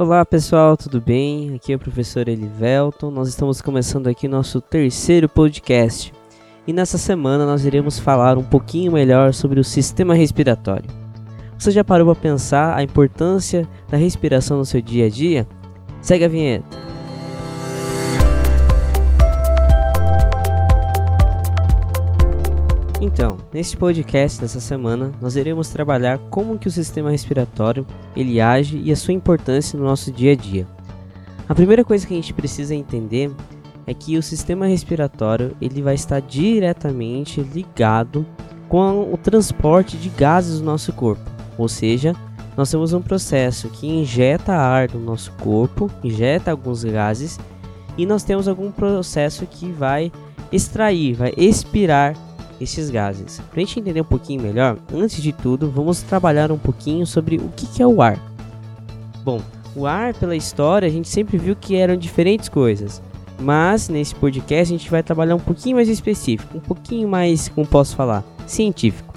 Olá pessoal, tudo bem? Aqui é o professor Elivelton. Nós estamos começando aqui nosso terceiro podcast. E nessa semana nós iremos falar um pouquinho melhor sobre o sistema respiratório. Você já parou para pensar a importância da respiração no seu dia a dia? Segue a vinheta. Então, neste podcast dessa semana, nós iremos trabalhar como que o sistema respiratório ele age e a sua importância no nosso dia a dia. A primeira coisa que a gente precisa entender é que o sistema respiratório ele vai estar diretamente ligado com o transporte de gases do nosso corpo, ou seja, nós temos um processo que injeta ar no nosso corpo, injeta alguns gases, e nós temos algum processo que vai extrair, vai expirar esses gases. Para a gente entender um pouquinho melhor, antes de tudo, vamos trabalhar um pouquinho sobre o que é o ar. Bom, o ar, pela história, a gente sempre viu que eram diferentes coisas. Mas nesse podcast a gente vai trabalhar um pouquinho mais específico, um pouquinho mais, como posso falar, científico.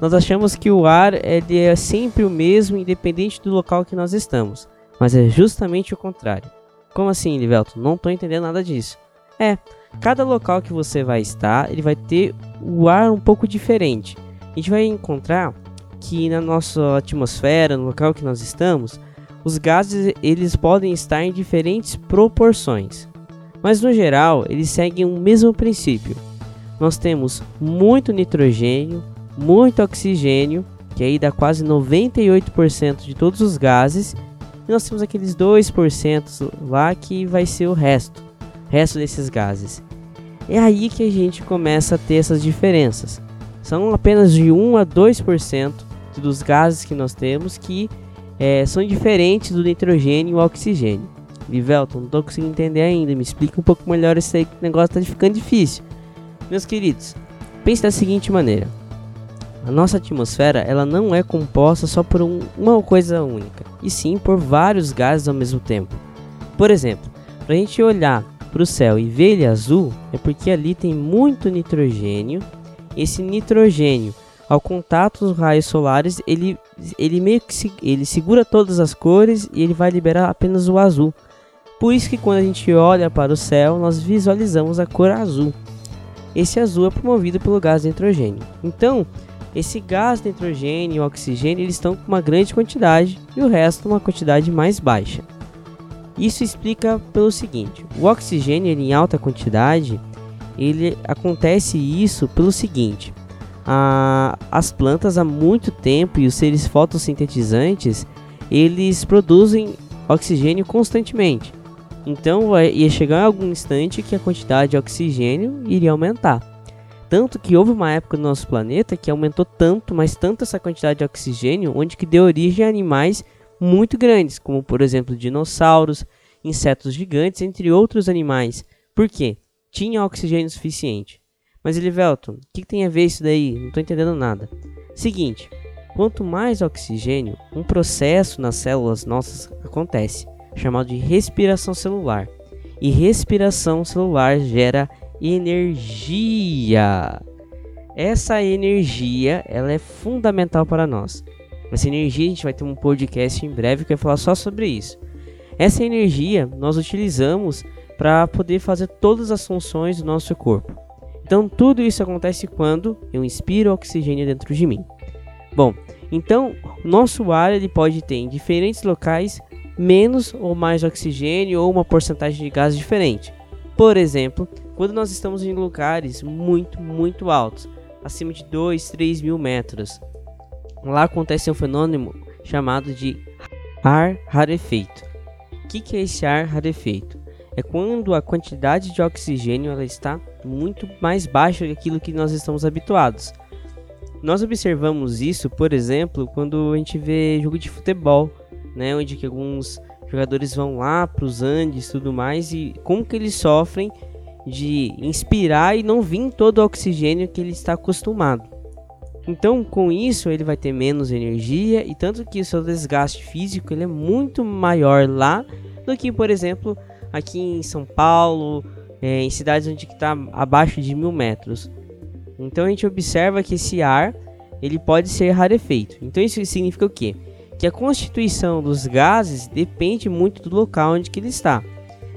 Nós achamos que o ar ele é sempre o mesmo, independente do local que nós estamos. Mas é justamente o contrário. Como assim, Livelton? Não estou entendendo nada disso. É, cada local que você vai estar, ele vai ter o ar um pouco diferente. A gente vai encontrar que na nossa atmosfera, no local que nós estamos, os gases eles podem estar em diferentes proporções. Mas no geral, eles seguem o mesmo princípio. Nós temos muito nitrogênio, muito oxigênio, que aí dá quase 98% de todos os gases, e nós temos aqueles 2% lá que vai ser o resto resto desses gases. É aí que a gente começa a ter essas diferenças. São apenas de 1 a 2% dos gases que nós temos que é, são diferentes do nitrogênio e o oxigênio. Livelton, não estou conseguindo entender ainda. Me explica um pouco melhor esse aí, que o negócio está ficando difícil. Meus queridos, pense da seguinte maneira. A nossa atmosfera ela não é composta só por um, uma coisa única, e sim por vários gases ao mesmo tempo. Por exemplo, para a gente olhar para o céu e ver ele azul é porque ali tem muito nitrogênio. Esse nitrogênio, ao contato dos raios solares, ele, ele meio que se, ele segura todas as cores e ele vai liberar apenas o azul. Por isso que quando a gente olha para o céu, nós visualizamos a cor azul. Esse azul é promovido pelo gás nitrogênio. Então, esse gás nitrogênio e oxigênio eles estão com uma grande quantidade e o resto uma quantidade mais baixa. Isso explica pelo seguinte: o oxigênio em alta quantidade, ele acontece isso pelo seguinte: a, as plantas há muito tempo e os seres fotossintetizantes eles produzem oxigênio constantemente. Então ia chegar algum instante que a quantidade de oxigênio iria aumentar. Tanto que houve uma época no nosso planeta que aumentou tanto, mas tanto essa quantidade de oxigênio, onde que deu origem a animais muito grandes, como por exemplo dinossauros, insetos gigantes, entre outros animais. Por quê? Tinha oxigênio suficiente. Mas Elivelton, o que, que tem a ver isso daí? Não estou entendendo nada. Seguinte, quanto mais oxigênio, um processo nas células nossas acontece, chamado de respiração celular. E respiração celular gera energia. Essa energia, ela é fundamental para nós. Essa energia, a gente vai ter um podcast em breve que vai falar só sobre isso. Essa energia nós utilizamos para poder fazer todas as funções do nosso corpo. Então, tudo isso acontece quando eu inspiro oxigênio dentro de mim. Bom, então, nosso ar ele pode ter em diferentes locais menos ou mais oxigênio ou uma porcentagem de gás diferente. Por exemplo, quando nós estamos em lugares muito, muito altos, acima de 2, 3 mil metros, Lá acontece um fenômeno chamado de ar rarefeito. O que, que é esse ar rarefeito? É quando a quantidade de oxigênio ela está muito mais baixa do que nós estamos habituados. Nós observamos isso, por exemplo, quando a gente vê jogo de futebol, né, onde que alguns jogadores vão lá para os Andes tudo mais e como que eles sofrem de inspirar e não vir todo o oxigênio que ele está acostumado. Então, com isso, ele vai ter menos energia e tanto que o seu desgaste físico ele é muito maior lá do que, por exemplo, aqui em São Paulo, é, em cidades onde está abaixo de mil metros. Então, a gente observa que esse ar ele pode ser rarefeito. Então, isso significa o quê? que a constituição dos gases depende muito do local onde que ele está.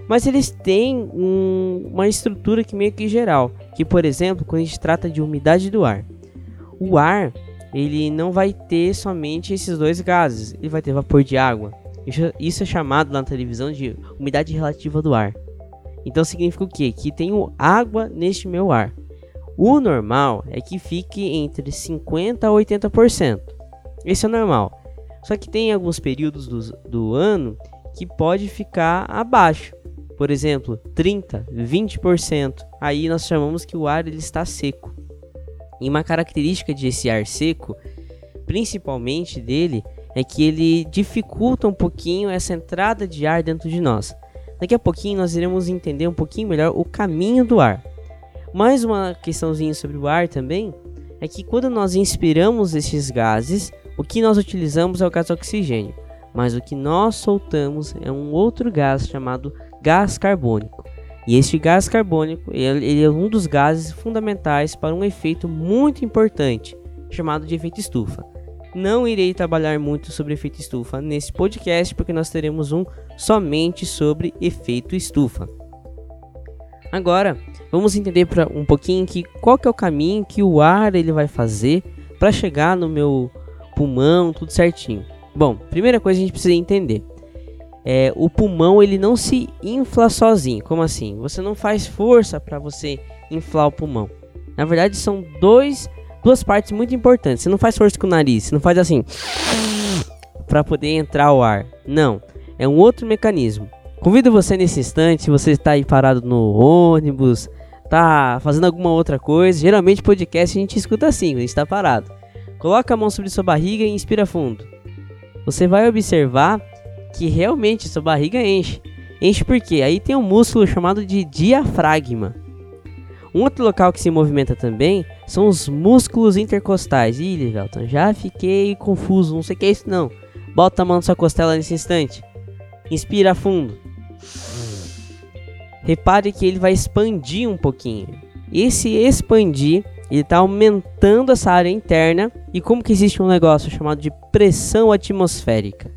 Mas eles têm um, uma estrutura que meio que geral, que por exemplo, quando a gente trata de umidade do ar, o ar ele não vai ter somente esses dois gases, ele vai ter vapor de água. Isso é chamado na televisão de umidade relativa do ar. Então significa o quê? Que tenho água neste meu ar. O normal é que fique entre 50% a 80%. Esse é o normal. Só que tem alguns períodos do, do ano que pode ficar abaixo. Por exemplo, 30, 20%. Aí nós chamamos que o ar ele está seco. E uma característica desse ar seco, principalmente dele, é que ele dificulta um pouquinho essa entrada de ar dentro de nós. Daqui a pouquinho nós iremos entender um pouquinho melhor o caminho do ar. Mais uma questãozinha sobre o ar também é que quando nós inspiramos esses gases, o que nós utilizamos é o gás oxigênio, mas o que nós soltamos é um outro gás chamado gás carbônico. E este gás carbônico ele, ele é um dos gases fundamentais para um efeito muito importante chamado de efeito estufa. Não irei trabalhar muito sobre efeito estufa nesse podcast porque nós teremos um somente sobre efeito estufa. Agora, vamos entender pra, um pouquinho que qual que é o caminho que o ar ele vai fazer para chegar no meu pulmão, tudo certinho. Bom, primeira coisa a gente precisa entender. É, o pulmão ele não se infla sozinho. Como assim? Você não faz força para você inflar o pulmão. Na verdade, são dois, duas partes muito importantes. Você não faz força com o nariz, você não faz assim para poder entrar o ar. Não, é um outro mecanismo. Convido você nesse instante, se você está aí parado no ônibus, tá fazendo alguma outra coisa, geralmente podcast a gente escuta assim, a gente está parado. Coloca a mão sobre sua barriga e inspira fundo. Você vai observar que realmente sua barriga enche. Enche porque aí tem um músculo chamado de diafragma. Um outro local que se movimenta também são os músculos intercostais. Ih, Livelton, já fiquei confuso, não sei o que é isso não. Bota a mão na sua costela nesse instante. Inspira fundo. Repare que ele vai expandir um pouquinho. Esse expandir, ele está aumentando essa área interna e como que existe um negócio chamado de pressão atmosférica.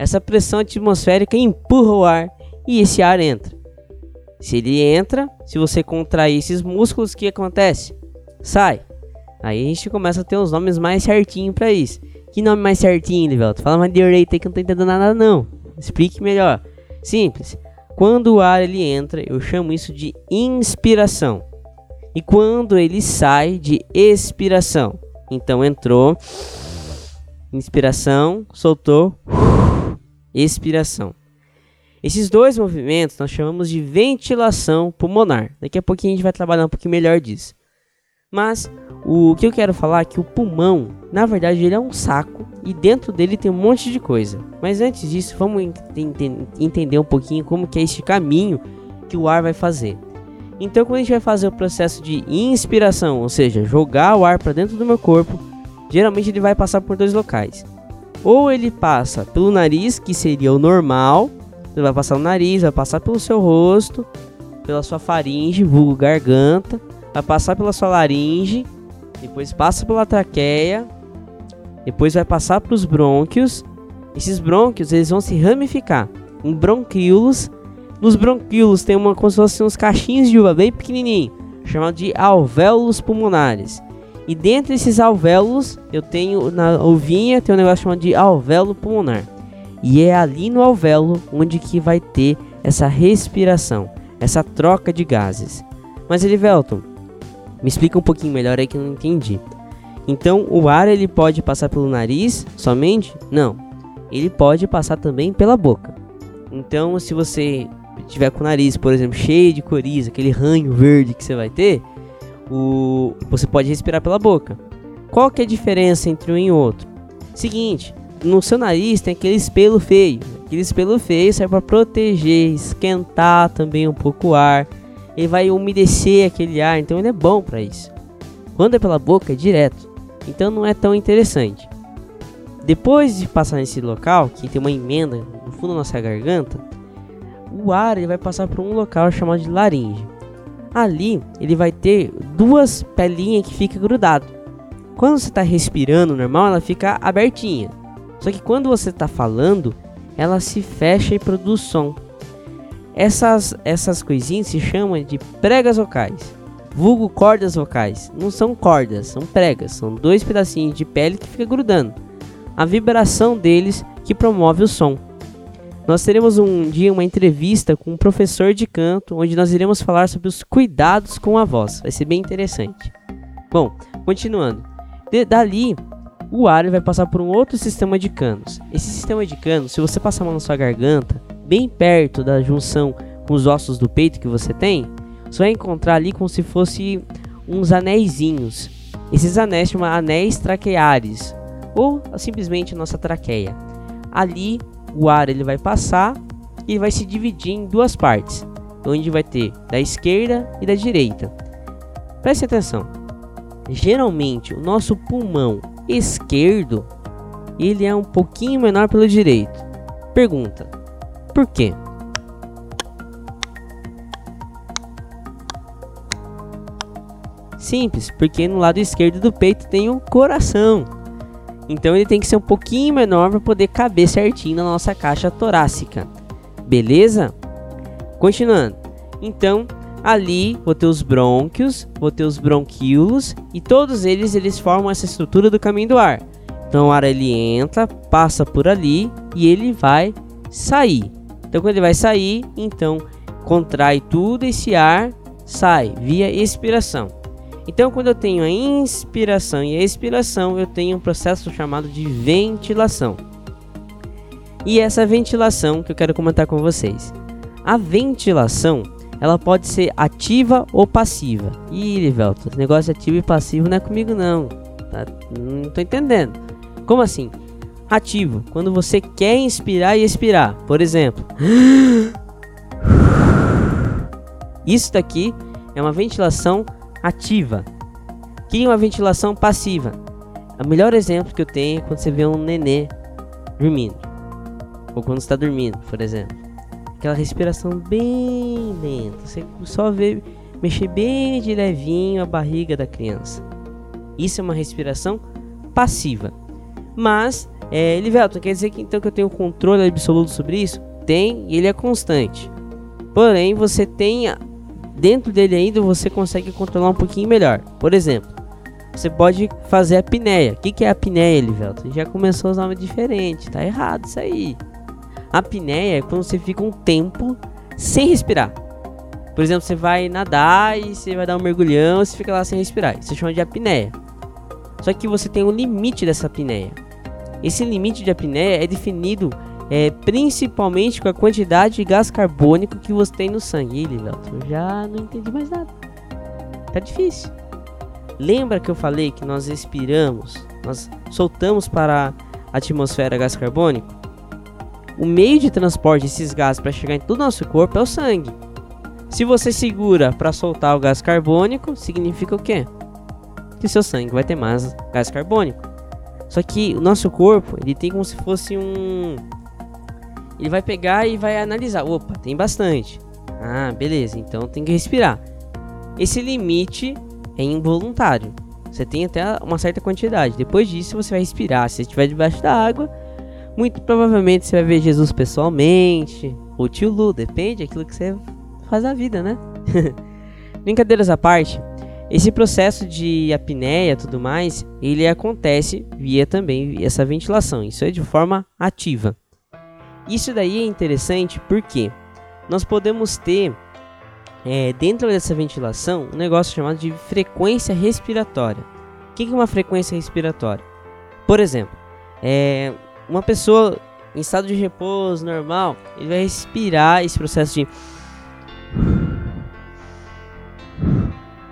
Essa pressão atmosférica empurra o ar e esse ar entra. Se ele entra, se você contrair esses músculos, o que acontece? Sai. Aí a gente começa a ter os nomes mais certinhos para isso. Que nome mais certinho, Livelto? Fala mais direito aí que eu não tô entendendo nada não. Explique melhor. Simples. Quando o ar ele entra, eu chamo isso de inspiração. E quando ele sai de expiração. Então entrou, inspiração, soltou, expiração. Esses dois movimentos nós chamamos de ventilação pulmonar. Daqui a pouquinho a gente vai trabalhar um pouquinho melhor disso. Mas o que eu quero falar é que o pulmão, na verdade, ele é um saco e dentro dele tem um monte de coisa. Mas antes disso, vamos ent entender um pouquinho como que é este caminho que o ar vai fazer. Então, quando a gente vai fazer o processo de inspiração, ou seja, jogar o ar para dentro do meu corpo, geralmente ele vai passar por dois locais. Ou ele passa pelo nariz, que seria o normal, ele vai passar no nariz, vai passar pelo seu rosto, pela sua faringe, vulgo garganta, vai passar pela sua laringe, depois passa pela traqueia, depois vai passar para os brônquios. Esses brônquios eles vão se ramificar em bronquíolos. Nos bronquíolos tem uma como se fossem uns cachinhos de uva bem pequenininho, chamado de alvéolos pulmonares. E dentro desses alvéolos, eu tenho na uvinha tem um negócio chamado de alvéolo pulmonar. E é ali no alvéolo onde que vai ter essa respiração, essa troca de gases. Mas Elivelton, me explica um pouquinho melhor aí que eu não entendi. Então, o ar ele pode passar pelo nariz somente? Não. Ele pode passar também pela boca. Então, se você tiver com o nariz, por exemplo, cheio de coriza, aquele ranho verde que você vai ter, o você pode respirar pela boca. Qual que é a diferença entre um e outro? Seguinte, no seu nariz tem aquele espelho feio. Aquele espelho feio serve para proteger, esquentar também um pouco o ar ele vai umedecer aquele ar, então ele é bom para isso. Quando é pela boca, é direto, então não é tão interessante. Depois de passar nesse local, que tem uma emenda no fundo da nossa garganta, o ar ele vai passar por um local chamado de laringe. Ali ele vai ter duas pelinhas que ficam grudado. Quando você está respirando normal, ela fica abertinha. Só que quando você está falando, ela se fecha e produz som. Essas, essas coisinhas se chamam de pregas vocais. Vulgo cordas vocais. Não são cordas, são pregas. São dois pedacinhos de pele que fica grudando. A vibração deles que promove o som. Nós teremos um dia uma entrevista com um professor de canto, onde nós iremos falar sobre os cuidados com a voz. Vai ser bem interessante. Bom, continuando. De, dali, o ar vai passar por um outro sistema de canos. Esse sistema de canos, se você passar a mão na sua garganta, bem perto da junção com os ossos do peito que você tem, você vai encontrar ali como se fosse uns anéisinhos. Esses anéis chamam anéis traqueares, ou simplesmente nossa traqueia. Ali o ar ele vai passar e vai se dividir em duas partes, onde vai ter da esquerda e da direita. Preste atenção. Geralmente o nosso pulmão esquerdo ele é um pouquinho menor pelo direito. Pergunta: por quê? Simples, porque no lado esquerdo do peito tem um coração. Então ele tem que ser um pouquinho menor para poder caber certinho na nossa caixa torácica. Beleza? Continuando. Então, ali vou ter os brônquios, vou ter os bronquíolos e todos eles eles formam essa estrutura do caminho do ar. Então o ar ele entra, passa por ali e ele vai sair. Então quando ele vai sair, então contrai tudo esse ar, sai via expiração. Então quando eu tenho a inspiração e a expiração, eu tenho um processo chamado de ventilação. E essa ventilação que eu quero comentar com vocês. A ventilação, ela pode ser ativa ou passiva. Ih, Livelto, esse negócio de ativo e passivo não é comigo não. Tá? Não tô entendendo. Como assim? ativo, quando você quer inspirar e expirar. Por exemplo, isso daqui é uma ventilação ativa. Que é uma ventilação passiva. O melhor exemplo que eu tenho é quando você vê um nenê dormindo, ou quando está dormindo, por exemplo. Aquela respiração bem lenta. Você só vê mexer bem de levinho a barriga da criança. Isso é uma respiração passiva. Mas é, Livelton, quer dizer que então que eu tenho controle absoluto sobre isso? Tem, e ele é constante. Porém, você tem dentro dele ainda você consegue controlar um pouquinho melhor. Por exemplo, você pode fazer a apneia. O que, que é a apneia, Livelton? Já começou a usar uma diferente, tá errado isso aí. A apneia é quando você fica um tempo sem respirar. Por exemplo, você vai nadar e você vai dar um mergulhão, você fica lá sem respirar. Isso chama de apneia. Só que você tem um limite dessa apneia. Esse limite de apneia é definido é, principalmente com a quantidade de gás carbônico que você tem no sangue. Livelton, eu já não entendi mais nada. Tá difícil. Lembra que eu falei que nós expiramos, nós soltamos para a atmosfera gás carbônico? O meio de transporte desses gases para chegar em todo o nosso corpo é o sangue. Se você segura para soltar o gás carbônico, significa o quê? Que seu sangue vai ter mais gás carbônico. Só que o nosso corpo, ele tem como se fosse um. Ele vai pegar e vai analisar. Opa, tem bastante. Ah, beleza, então tem que respirar. Esse limite é involuntário. Você tem até uma certa quantidade. Depois disso, você vai respirar. Se você estiver debaixo da água, muito provavelmente você vai ver Jesus pessoalmente. Ou tio Lu, depende daquilo que você faz na vida, né? Brincadeiras à parte, esse processo de apneia e tudo mais, ele acontece via também essa ventilação. Isso é de forma ativa. Isso daí é interessante porque nós podemos ter é, dentro dessa ventilação um negócio chamado de frequência respiratória. O que é uma frequência respiratória? Por exemplo, é, uma pessoa em estado de repouso normal, ele vai respirar esse processo de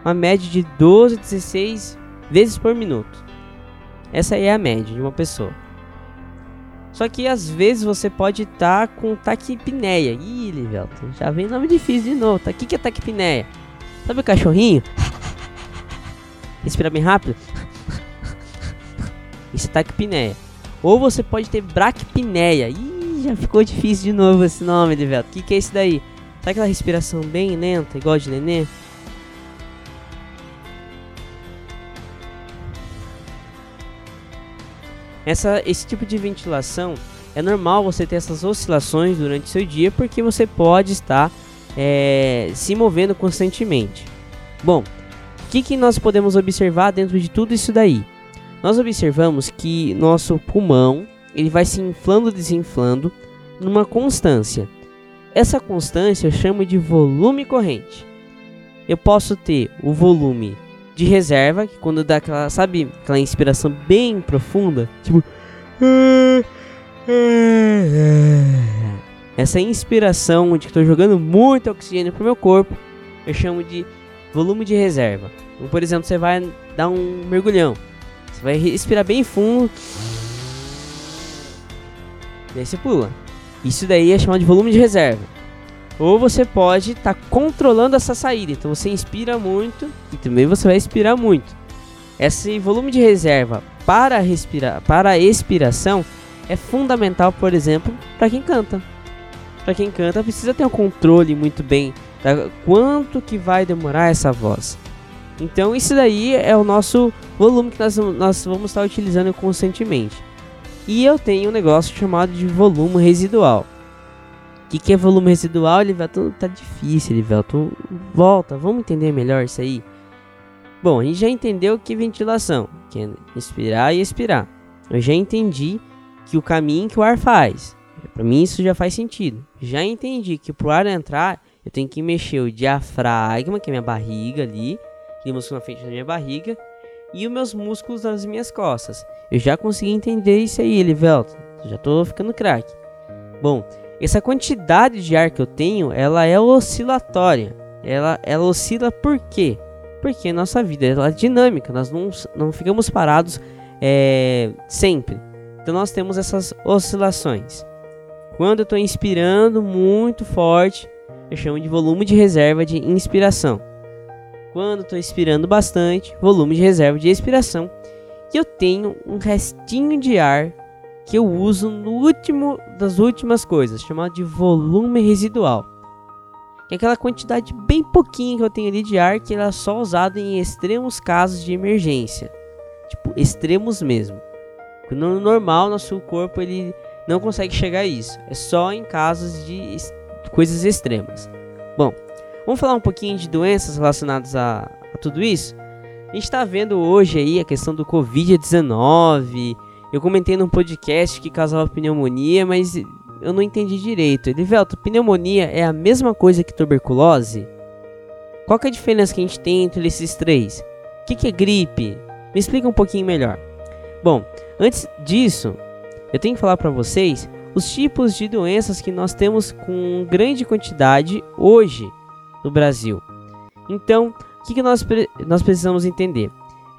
uma média de 12 a 16 vezes por minuto. Essa é a média de uma pessoa. Só que às vezes você pode estar tá com taquipneia. Ih, Livelton, já vem nome difícil de novo. Tá? O que, que é taquipneia? Sabe o cachorrinho? Respira bem rápido. Isso é taquipneia. Ou você pode ter braquipneia. Ih, já ficou difícil de novo esse nome, Livelton. O que, que é isso daí? Sabe aquela respiração bem lenta, igual de nenê? Essa, esse tipo de ventilação é normal você ter essas oscilações durante seu dia porque você pode estar é, se movendo constantemente. Bom, o que, que nós podemos observar dentro de tudo isso daí? Nós observamos que nosso pulmão ele vai se inflando, desinflando numa constância. Essa constância eu chamo de volume corrente. Eu posso ter o volume de reserva, que quando dá aquela, sabe, aquela inspiração bem profunda, tipo essa inspiração onde estou jogando muito oxigênio pro meu corpo, eu chamo de volume de reserva. Então, por exemplo, você vai dar um mergulhão. Você vai respirar bem fundo. E aí você pula. Isso daí é chamado de volume de reserva. Ou você pode estar tá controlando essa saída. Então você inspira muito e também você vai expirar muito. Esse volume de reserva para respirar, para a expiração é fundamental, por exemplo, para quem canta. Para quem canta precisa ter um controle muito bem da quanto que vai demorar essa voz. Então isso daí é o nosso volume que nós, nós vamos estar utilizando constantemente. E eu tenho um negócio chamado de volume residual. O que, que é volume residual, Livelton? Tá difícil, Livelton. Volta, vamos entender melhor isso aí. Bom, a gente já entendeu que ventilação, que é inspirar e expirar. Eu já entendi que o caminho que o ar faz. Para mim isso já faz sentido. Já entendi que pro ar entrar, eu tenho que mexer o diafragma, que é minha barriga ali, aquele músculo na frente da minha barriga, e os meus músculos das minhas costas. Eu já consegui entender isso aí, Elivelto. Já tô ficando craque. Bom, essa quantidade de ar que eu tenho, ela é oscilatória. Ela, ela oscila por quê? Porque nossa vida ela é dinâmica, nós não, não ficamos parados é, sempre. Então nós temos essas oscilações. Quando eu estou inspirando muito forte, eu chamo de volume de reserva de inspiração. Quando estou expirando bastante, volume de reserva de expiração. E eu tenho um restinho de ar que eu uso no último das últimas coisas, chamado de volume residual. Que é aquela quantidade bem pouquinha que eu tenho ali de ar que ela é só usada em extremos casos de emergência. Tipo, extremos mesmo. No normal, nosso corpo ele não consegue chegar a isso. É só em casos de coisas extremas. Bom, vamos falar um pouquinho de doenças relacionadas a, a tudo isso. A gente está vendo hoje aí a questão do Covid-19. Eu comentei num podcast que causava pneumonia, mas eu não entendi direito. Elivelto, pneumonia é a mesma coisa que tuberculose? Qual é a diferença que a gente tem entre esses três? O que, que é gripe? Me explica um pouquinho melhor. Bom, Antes disso, eu tenho que falar para vocês os tipos de doenças que nós temos com grande quantidade hoje no Brasil. Então, o que, que nós, nós precisamos entender?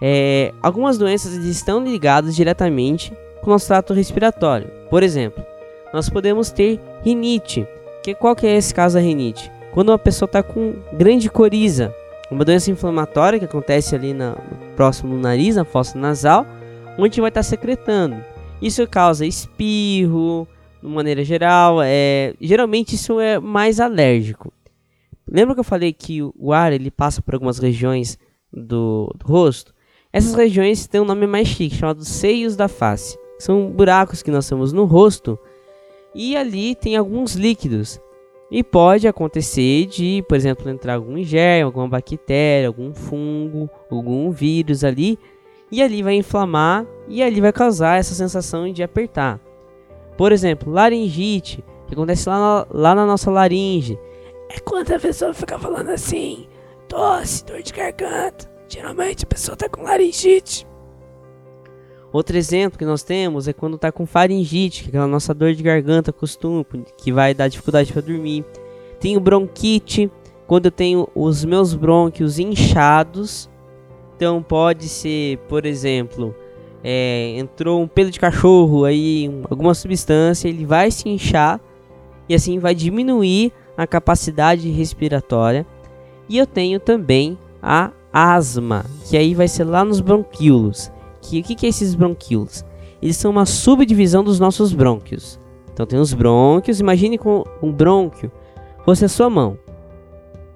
É, algumas doenças estão ligadas diretamente com o nosso trato respiratório. Por exemplo, nós podemos ter rinite. Que, qual que é esse caso da rinite? Quando uma pessoa está com grande coriza, uma doença inflamatória que acontece ali na, próximo do nariz, na fossa nasal, onde vai estar secretando. Isso causa espirro, de maneira geral. É, geralmente isso é mais alérgico. Lembra que eu falei que o ar ele passa por algumas regiões do, do rosto? Essas regiões têm um nome mais chique, chamado seios da face. São buracos que nós temos no rosto e ali tem alguns líquidos. E pode acontecer de, por exemplo, entrar algum germe, alguma bactéria, algum fungo, algum vírus ali e ali vai inflamar e ali vai causar essa sensação de apertar. Por exemplo, laringite, que acontece lá na, lá na nossa laringe. É quando a pessoa fica falando assim, tosse, dor de garganta. Geralmente a pessoa está com laringite. Outro exemplo que nós temos é quando está com faringite, que é aquela nossa dor de garganta costume, que vai dar dificuldade para dormir. Tenho bronquite, quando eu tenho os meus brônquios inchados então pode ser, por exemplo, é, entrou um pelo de cachorro aí, alguma substância, ele vai se inchar e assim vai diminuir a capacidade respiratória. E eu tenho também a asma, que aí vai ser lá nos bronquíolos. Que o que, que é esses bronquíolos? Eles são uma subdivisão dos nossos brônquios. Então tem os brônquios, imagine com um brônquio fosse a sua mão.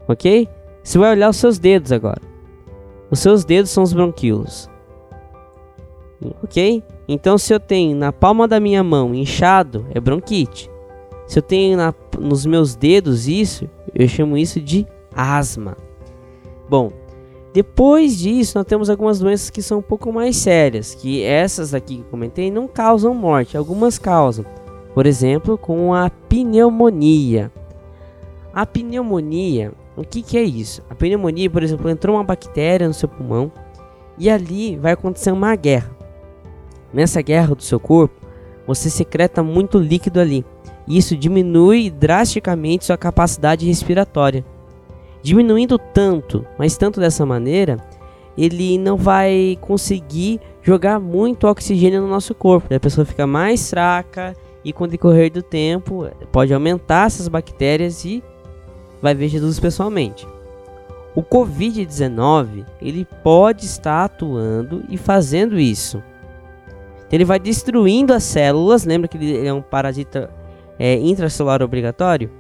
OK? Você vai olhar os seus dedos agora. Os seus dedos são os bronquíolos. Ok? Então, se eu tenho na palma da minha mão inchado, é bronquite. Se eu tenho na, nos meus dedos isso, eu chamo isso de asma. Bom, depois disso, nós temos algumas doenças que são um pouco mais sérias, que essas aqui que eu comentei não causam morte, algumas causam. Por exemplo, com a pneumonia. A pneumonia, o que, que é isso? A pneumonia, por exemplo, entrou uma bactéria no seu pulmão e ali vai acontecer uma guerra. Nessa guerra do seu corpo, você secreta muito líquido ali. E isso diminui drasticamente sua capacidade respiratória diminuindo tanto, mas tanto dessa maneira, ele não vai conseguir jogar muito oxigênio no nosso corpo. A pessoa fica mais fraca e com o decorrer do tempo pode aumentar essas bactérias e vai ver Jesus pessoalmente. O COVID-19 ele pode estar atuando e fazendo isso. Ele vai destruindo as células. Lembra que ele é um parasita é, intracelular obrigatório?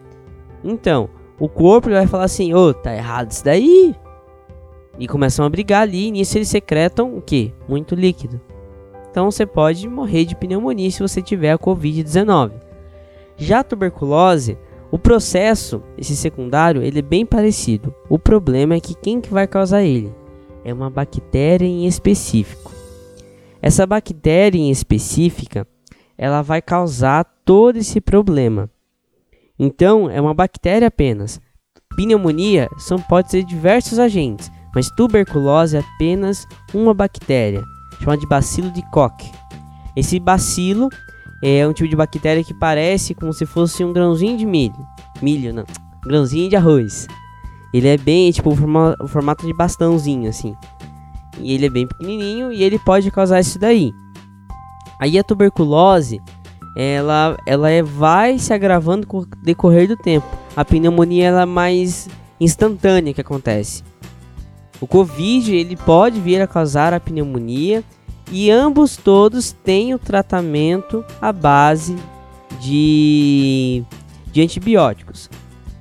Então, o corpo vai falar assim: ô, oh, tá errado isso daí. E começam a brigar ali. E nisso eles secretam o que? Muito líquido. Então você pode morrer de pneumonia se você tiver a Covid-19. Já a tuberculose, o processo, esse secundário, ele é bem parecido. O problema é que quem que vai causar ele? É uma bactéria em específico. Essa bactéria em específica, ela vai causar todo esse problema. Então, é uma bactéria apenas. Pneumonia são, pode ser diversos agentes, mas tuberculose é apenas uma bactéria, chamada de bacilo de Koch. Esse bacilo é um tipo de bactéria que parece como se fosse um grãozinho de milho. Milho, não. Grãozinho de arroz. Ele é bem, tipo, o formato de bastãozinho, assim. E ele é bem pequenininho e ele pode causar isso daí. Aí a tuberculose ela, ela é, vai se agravando com o decorrer do tempo. A pneumonia ela é mais instantânea que acontece. O Covid ele pode vir a causar a pneumonia e ambos todos têm o tratamento à base de, de antibióticos.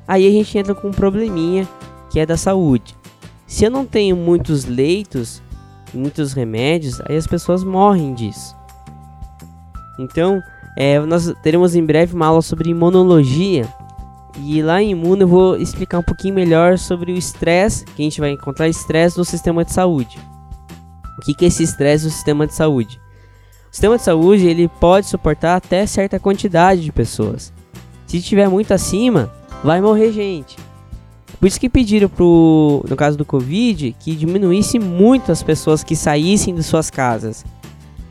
Aí a gente entra com um probleminha que é da saúde. Se eu não tenho muitos leitos, muitos remédios, aí as pessoas morrem disso. Então, é, nós teremos em breve uma aula sobre imunologia. E lá em imuno eu vou explicar um pouquinho melhor sobre o estresse, que a gente vai encontrar estresse no sistema de saúde. O que, que é esse estresse no sistema de saúde? O sistema de saúde ele pode suportar até certa quantidade de pessoas. Se tiver muito acima, vai morrer gente. Por isso que pediram pro, no caso do Covid, que diminuísse muito as pessoas que saíssem de suas casas.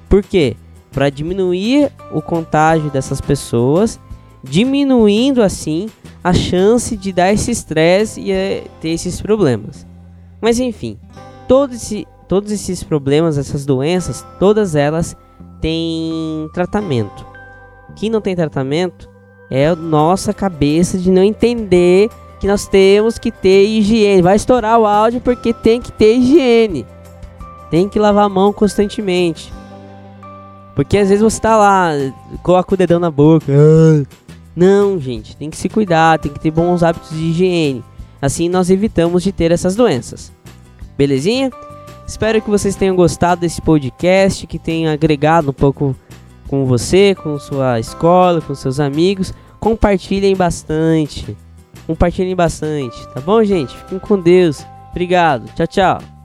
Por quê? Para diminuir o contágio dessas pessoas, diminuindo assim a chance de dar esse estresse e é, ter esses problemas. Mas enfim, todo esse, todos esses problemas, essas doenças, todas elas têm tratamento. Quem não tem tratamento é a nossa cabeça de não entender que nós temos que ter higiene. Vai estourar o áudio porque tem que ter higiene. Tem que lavar a mão constantemente. Porque às vezes você tá lá, coloca o dedão na boca. Ah. Não, gente, tem que se cuidar, tem que ter bons hábitos de higiene. Assim nós evitamos de ter essas doenças. Belezinha? Espero que vocês tenham gostado desse podcast, que tenha agregado um pouco com você, com sua escola, com seus amigos. Compartilhem bastante. Compartilhem bastante, tá bom, gente? Fiquem com Deus. Obrigado. Tchau, tchau.